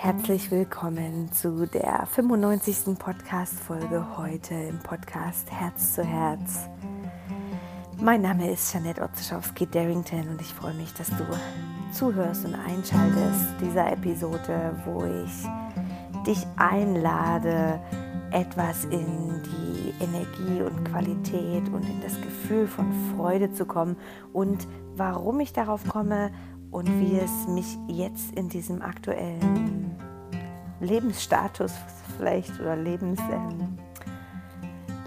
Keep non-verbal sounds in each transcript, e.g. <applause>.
Herzlich willkommen zu der 95. Podcast-Folge heute im Podcast Herz zu Herz. Mein Name ist Janette Otzeschowski-Darrington und ich freue mich, dass du zuhörst und einschaltest dieser Episode, wo ich dich einlade, etwas in die Energie und Qualität und in das Gefühl von Freude zu kommen. Und warum ich darauf komme und wie es mich jetzt in diesem aktuellen Lebensstatus vielleicht oder Lebens, ähm,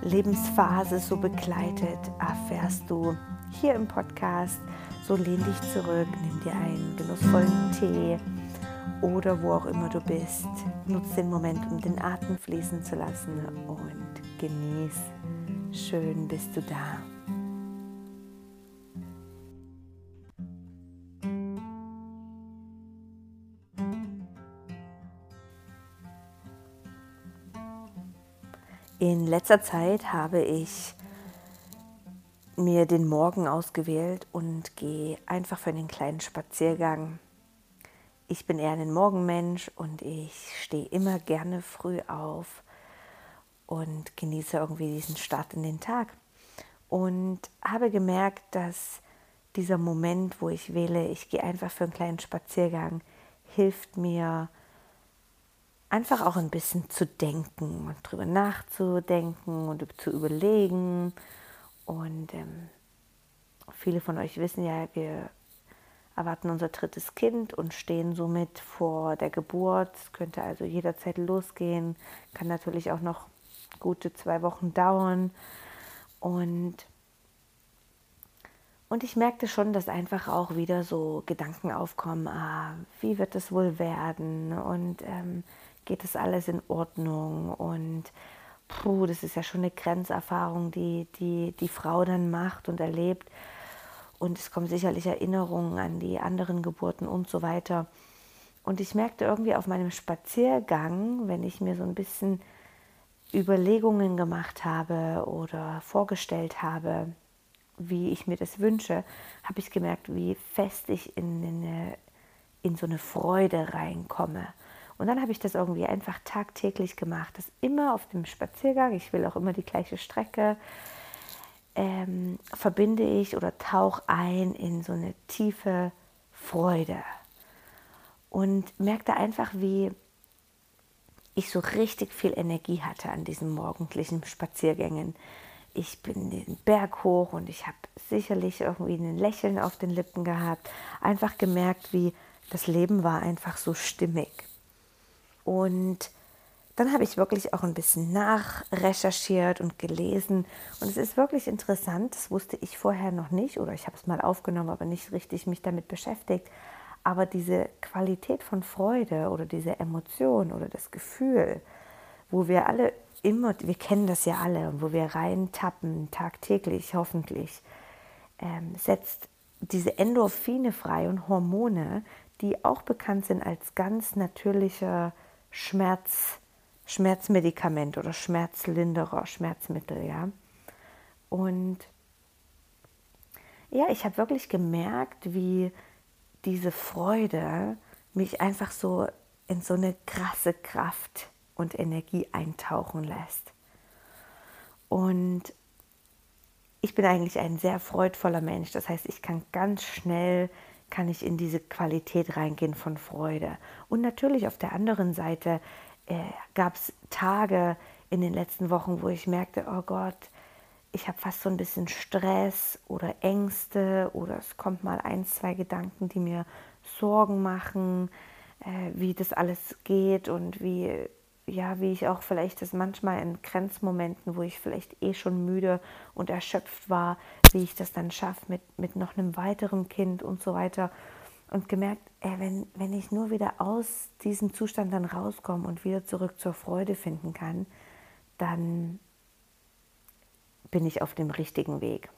Lebensphase so begleitet, erfährst du hier im Podcast. So lehn dich zurück, nimm dir einen genussvollen Tee oder wo auch immer du bist. Nutz den Moment, um den Atem fließen zu lassen und genieß. Schön bist du da. In letzter Zeit habe ich mir den Morgen ausgewählt und gehe einfach für einen kleinen Spaziergang. Ich bin eher ein Morgenmensch und ich stehe immer gerne früh auf und genieße irgendwie diesen Start in den Tag. Und habe gemerkt, dass dieser Moment, wo ich wähle, ich gehe einfach für einen kleinen Spaziergang, hilft mir, einfach auch ein bisschen zu denken und drüber nachzudenken und zu überlegen. Und ähm, viele von euch wissen ja, wir erwarten unser drittes Kind und stehen somit vor der Geburt. Es könnte also jederzeit losgehen, kann natürlich auch noch gute zwei Wochen dauern. Und, und ich merkte schon, dass einfach auch wieder so Gedanken aufkommen, ah, wie wird es wohl werden? Und ähm, geht das alles in Ordnung und puh, das ist ja schon eine Grenzerfahrung, die die, die Frau dann macht und erlebt. Und es kommen sicherlich Erinnerungen an die anderen Geburten und so weiter. Und ich merkte irgendwie auf meinem Spaziergang, wenn ich mir so ein bisschen Überlegungen gemacht habe oder vorgestellt habe, wie ich mir das wünsche, habe ich gemerkt, wie fest ich in, eine, in so eine Freude reinkomme. Und dann habe ich das irgendwie einfach tagtäglich gemacht. Das immer auf dem Spaziergang, ich will auch immer die gleiche Strecke, ähm, verbinde ich oder tauche ein in so eine tiefe Freude. Und merkte einfach, wie ich so richtig viel Energie hatte an diesen morgendlichen Spaziergängen. Ich bin den Berg hoch und ich habe sicherlich irgendwie ein Lächeln auf den Lippen gehabt. Einfach gemerkt, wie das Leben war einfach so stimmig. Und dann habe ich wirklich auch ein bisschen nachrecherchiert und gelesen. Und es ist wirklich interessant, das wusste ich vorher noch nicht oder ich habe es mal aufgenommen, aber nicht richtig mich damit beschäftigt. Aber diese Qualität von Freude oder diese Emotion oder das Gefühl, wo wir alle immer, wir kennen das ja alle, wo wir reintappen, tagtäglich hoffentlich, ähm, setzt diese Endorphine frei und Hormone, die auch bekannt sind als ganz natürlicher Schmerz, Schmerzmedikament oder Schmerzlinderer, Schmerzmittel, ja. Und ja, ich habe wirklich gemerkt, wie diese Freude mich einfach so in so eine krasse Kraft und Energie eintauchen lässt. Und ich bin eigentlich ein sehr freudvoller Mensch. Das heißt, ich kann ganz schnell kann ich in diese Qualität reingehen von Freude. Und natürlich auf der anderen Seite äh, gab es Tage in den letzten Wochen, wo ich merkte, oh Gott, ich habe fast so ein bisschen Stress oder Ängste oder es kommt mal ein, zwei Gedanken, die mir Sorgen machen, äh, wie das alles geht und wie ja, wie ich auch vielleicht das manchmal in Grenzmomenten, wo ich vielleicht eh schon müde und erschöpft war, wie ich das dann schaffe mit, mit noch einem weiteren Kind und so weiter. Und gemerkt, ey, wenn, wenn ich nur wieder aus diesem Zustand dann rauskomme und wieder zurück zur Freude finden kann, dann bin ich auf dem richtigen Weg.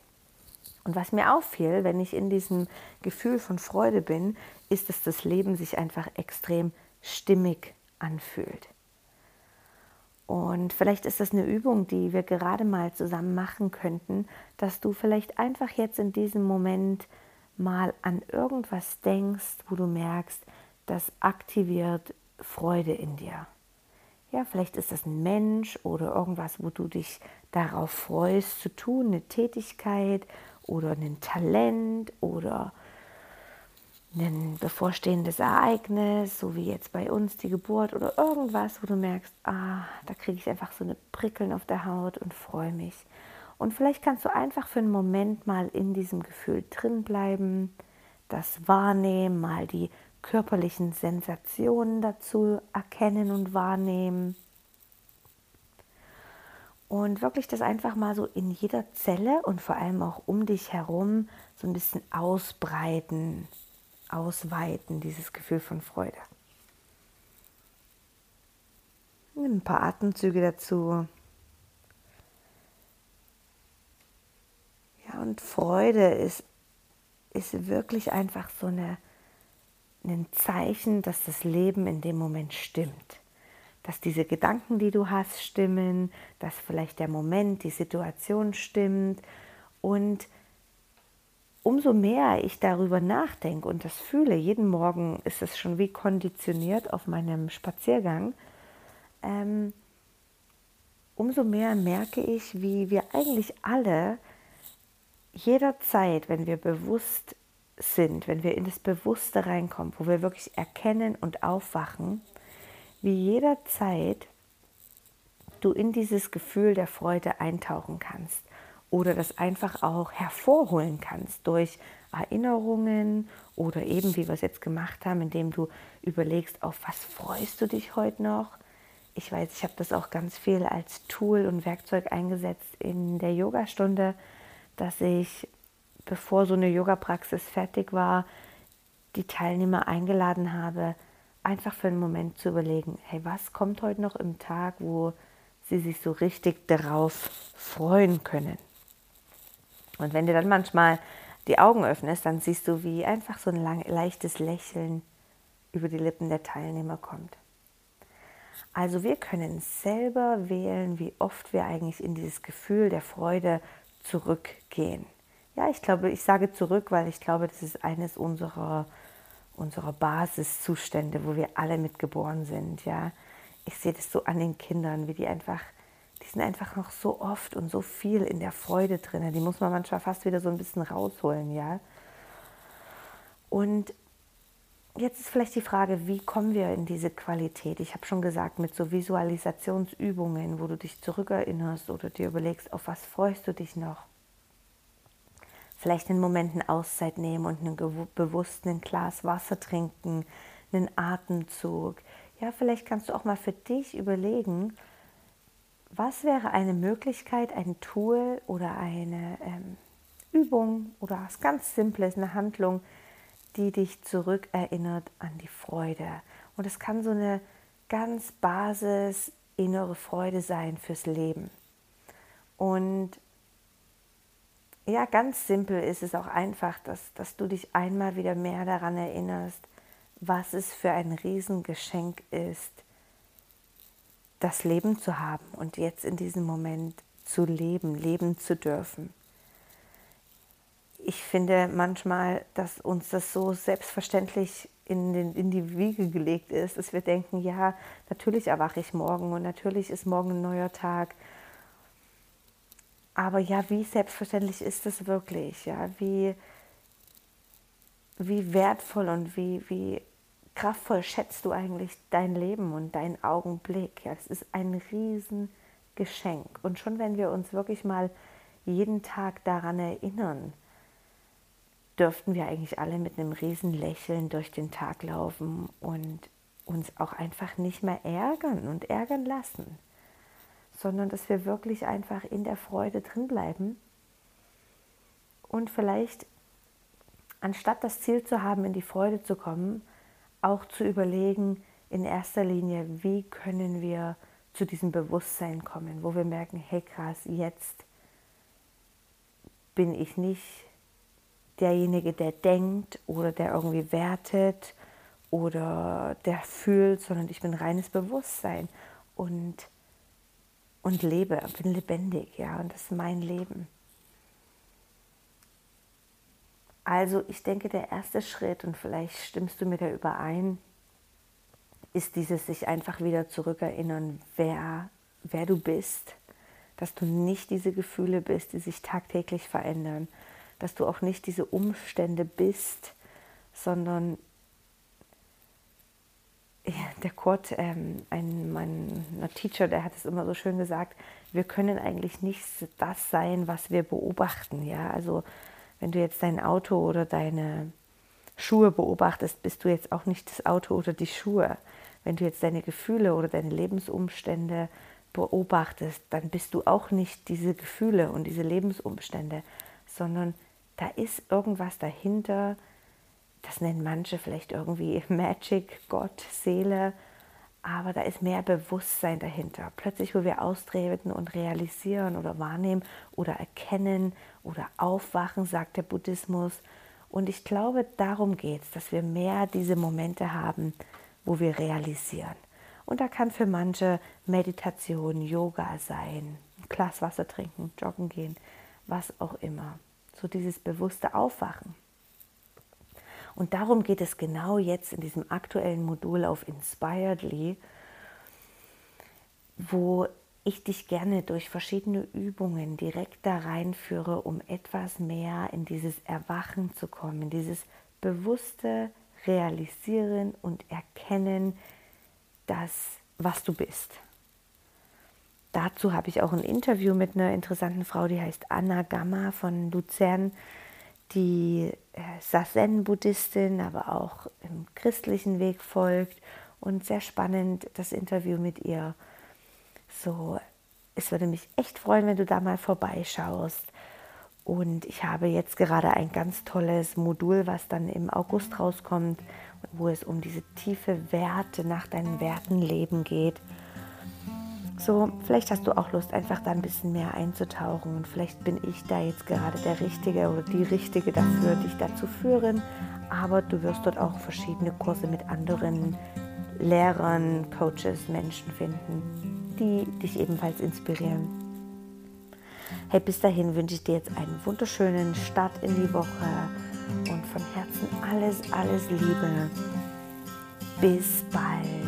Und was mir auffiel, wenn ich in diesem Gefühl von Freude bin, ist, dass das Leben sich einfach extrem stimmig anfühlt. Und vielleicht ist das eine Übung, die wir gerade mal zusammen machen könnten, dass du vielleicht einfach jetzt in diesem Moment mal an irgendwas denkst, wo du merkst, das aktiviert Freude in dir. Ja, vielleicht ist das ein Mensch oder irgendwas, wo du dich darauf freust zu tun, eine Tätigkeit oder ein Talent oder ein bevorstehendes Ereignis, so wie jetzt bei uns die Geburt oder irgendwas, wo du merkst, ah, da kriege ich einfach so eine Prickeln auf der Haut und freue mich. Und vielleicht kannst du einfach für einen Moment mal in diesem Gefühl drin bleiben, das wahrnehmen, mal die körperlichen Sensationen dazu erkennen und wahrnehmen. Und wirklich das einfach mal so in jeder Zelle und vor allem auch um dich herum so ein bisschen ausbreiten, ausweiten, dieses Gefühl von Freude. Ein paar Atemzüge dazu. Ja, und Freude ist, ist wirklich einfach so eine, ein Zeichen, dass das Leben in dem Moment stimmt. Dass diese Gedanken, die du hast, stimmen, dass vielleicht der Moment, die Situation stimmt und umso mehr ich darüber nachdenke und das fühle, jeden Morgen ist es schon wie konditioniert auf meinem Spaziergang, ähm, umso mehr merke ich, wie wir eigentlich alle jederzeit, wenn wir bewusst sind, wenn wir in das Bewusste reinkommen, wo wir wirklich erkennen und aufwachen, wie jederzeit du in dieses Gefühl der Freude eintauchen kannst oder das einfach auch hervorholen kannst durch Erinnerungen oder eben, wie wir es jetzt gemacht haben, indem du überlegst, auf was freust du dich heute noch. Ich weiß, ich habe das auch ganz viel als Tool und Werkzeug eingesetzt in der Yogastunde, dass ich, bevor so eine Yoga-Praxis fertig war, die Teilnehmer eingeladen habe, einfach für einen Moment zu überlegen, hey, was kommt heute noch im Tag, wo sie sich so richtig darauf freuen können. Und wenn du dann manchmal die Augen öffnest, dann siehst du, wie einfach so ein lang, leichtes Lächeln über die Lippen der Teilnehmer kommt. Also wir können selber wählen, wie oft wir eigentlich in dieses Gefühl der Freude zurückgehen. Ja, ich glaube, ich sage zurück, weil ich glaube, das ist eines unserer, unserer Basiszustände, wo wir alle mitgeboren sind. Ja, ich sehe das so an den Kindern, wie die einfach sind einfach noch so oft und so viel in der Freude drin. Die muss man manchmal fast wieder so ein bisschen rausholen, ja. Und jetzt ist vielleicht die Frage, wie kommen wir in diese Qualität? Ich habe schon gesagt, mit so Visualisationsübungen, wo du dich zurückerinnerst oder dir überlegst, auf was freust du dich noch? Vielleicht in Momenten Auszeit nehmen und einen bewussten Glas Wasser trinken, einen Atemzug. Ja, vielleicht kannst du auch mal für dich überlegen, was wäre eine Möglichkeit, ein Tool oder eine ähm, Übung oder was ganz Simples, eine Handlung, die dich zurückerinnert an die Freude. Und es kann so eine ganz basis innere Freude sein fürs Leben. Und ja, ganz simpel ist es auch einfach, dass, dass du dich einmal wieder mehr daran erinnerst, was es für ein Riesengeschenk ist, das Leben zu haben und jetzt in diesem Moment zu leben, leben zu dürfen. Ich finde manchmal, dass uns das so selbstverständlich in, den, in die Wiege gelegt ist, dass wir denken, ja, natürlich erwache ich morgen und natürlich ist morgen ein neuer Tag. Aber ja, wie selbstverständlich ist es wirklich? Ja, wie, wie wertvoll und wie, wie kraftvoll schätzt du eigentlich dein Leben und deinen Augenblick? Ja, es ist ein Riesengeschenk. Und schon wenn wir uns wirklich mal jeden Tag daran erinnern, dürften wir eigentlich alle mit einem riesen Lächeln durch den Tag laufen und uns auch einfach nicht mehr ärgern und ärgern lassen, sondern dass wir wirklich einfach in der Freude drin bleiben und vielleicht anstatt das Ziel zu haben, in die Freude zu kommen, auch zu überlegen, in erster Linie, wie können wir zu diesem Bewusstsein kommen, wo wir merken, hey krass, jetzt bin ich nicht derjenige, der denkt oder der irgendwie wertet oder der fühlt, sondern ich bin reines Bewusstsein und, und lebe, bin lebendig, ja, und das ist mein Leben. Also ich denke, der erste Schritt, und vielleicht stimmst du mir da überein, ist dieses sich einfach wieder zurückerinnern, wer, wer du bist, dass du nicht diese Gefühle bist, die sich tagtäglich verändern, dass du auch nicht diese Umstände bist, sondern ja, der Kurt, ähm, ein, mein Teacher, der hat es immer so schön gesagt, wir können eigentlich nicht das sein, was wir beobachten. Ja? Also wenn du jetzt dein Auto oder deine Schuhe beobachtest, bist du jetzt auch nicht das Auto oder die Schuhe. Wenn du jetzt deine Gefühle oder deine Lebensumstände beobachtest, dann bist du auch nicht diese Gefühle und diese Lebensumstände, sondern da ist irgendwas dahinter, das nennen manche vielleicht irgendwie <laughs> Magic, Gott, Seele, aber da ist mehr Bewusstsein dahinter. Plötzlich, wo wir austreten und realisieren oder wahrnehmen oder erkennen oder aufwachen, sagt der Buddhismus. Und ich glaube, darum geht es, dass wir mehr diese Momente haben, wo wir realisieren. Und da kann für manche Meditation, Yoga sein, ein Glas Wasser trinken, joggen gehen, was auch immer. So dieses bewusste Aufwachen. Und darum geht es genau jetzt in diesem aktuellen Modul auf Inspiredly, wo ich dich gerne durch verschiedene Übungen direkt da reinführe, um etwas mehr in dieses Erwachen zu kommen, in dieses bewusste Realisieren und Erkennen, das, was du bist. Dazu habe ich auch ein Interview mit einer interessanten Frau, die heißt Anna Gamma von Luzern die äh, Sazen-Buddhistin, aber auch im christlichen Weg folgt. Und sehr spannend das Interview mit ihr. So, es würde mich echt freuen, wenn du da mal vorbeischaust. Und ich habe jetzt gerade ein ganz tolles Modul, was dann im August rauskommt, wo es um diese tiefe Werte nach deinen Werten leben geht. So, vielleicht hast du auch Lust, einfach da ein bisschen mehr einzutauchen und vielleicht bin ich da jetzt gerade der Richtige oder die Richtige dafür, dich dazu führen. Aber du wirst dort auch verschiedene Kurse mit anderen Lehrern, Coaches, Menschen finden, die dich ebenfalls inspirieren. Hey, bis dahin wünsche ich dir jetzt einen wunderschönen Start in die Woche und von Herzen alles, alles Liebe. Bis bald.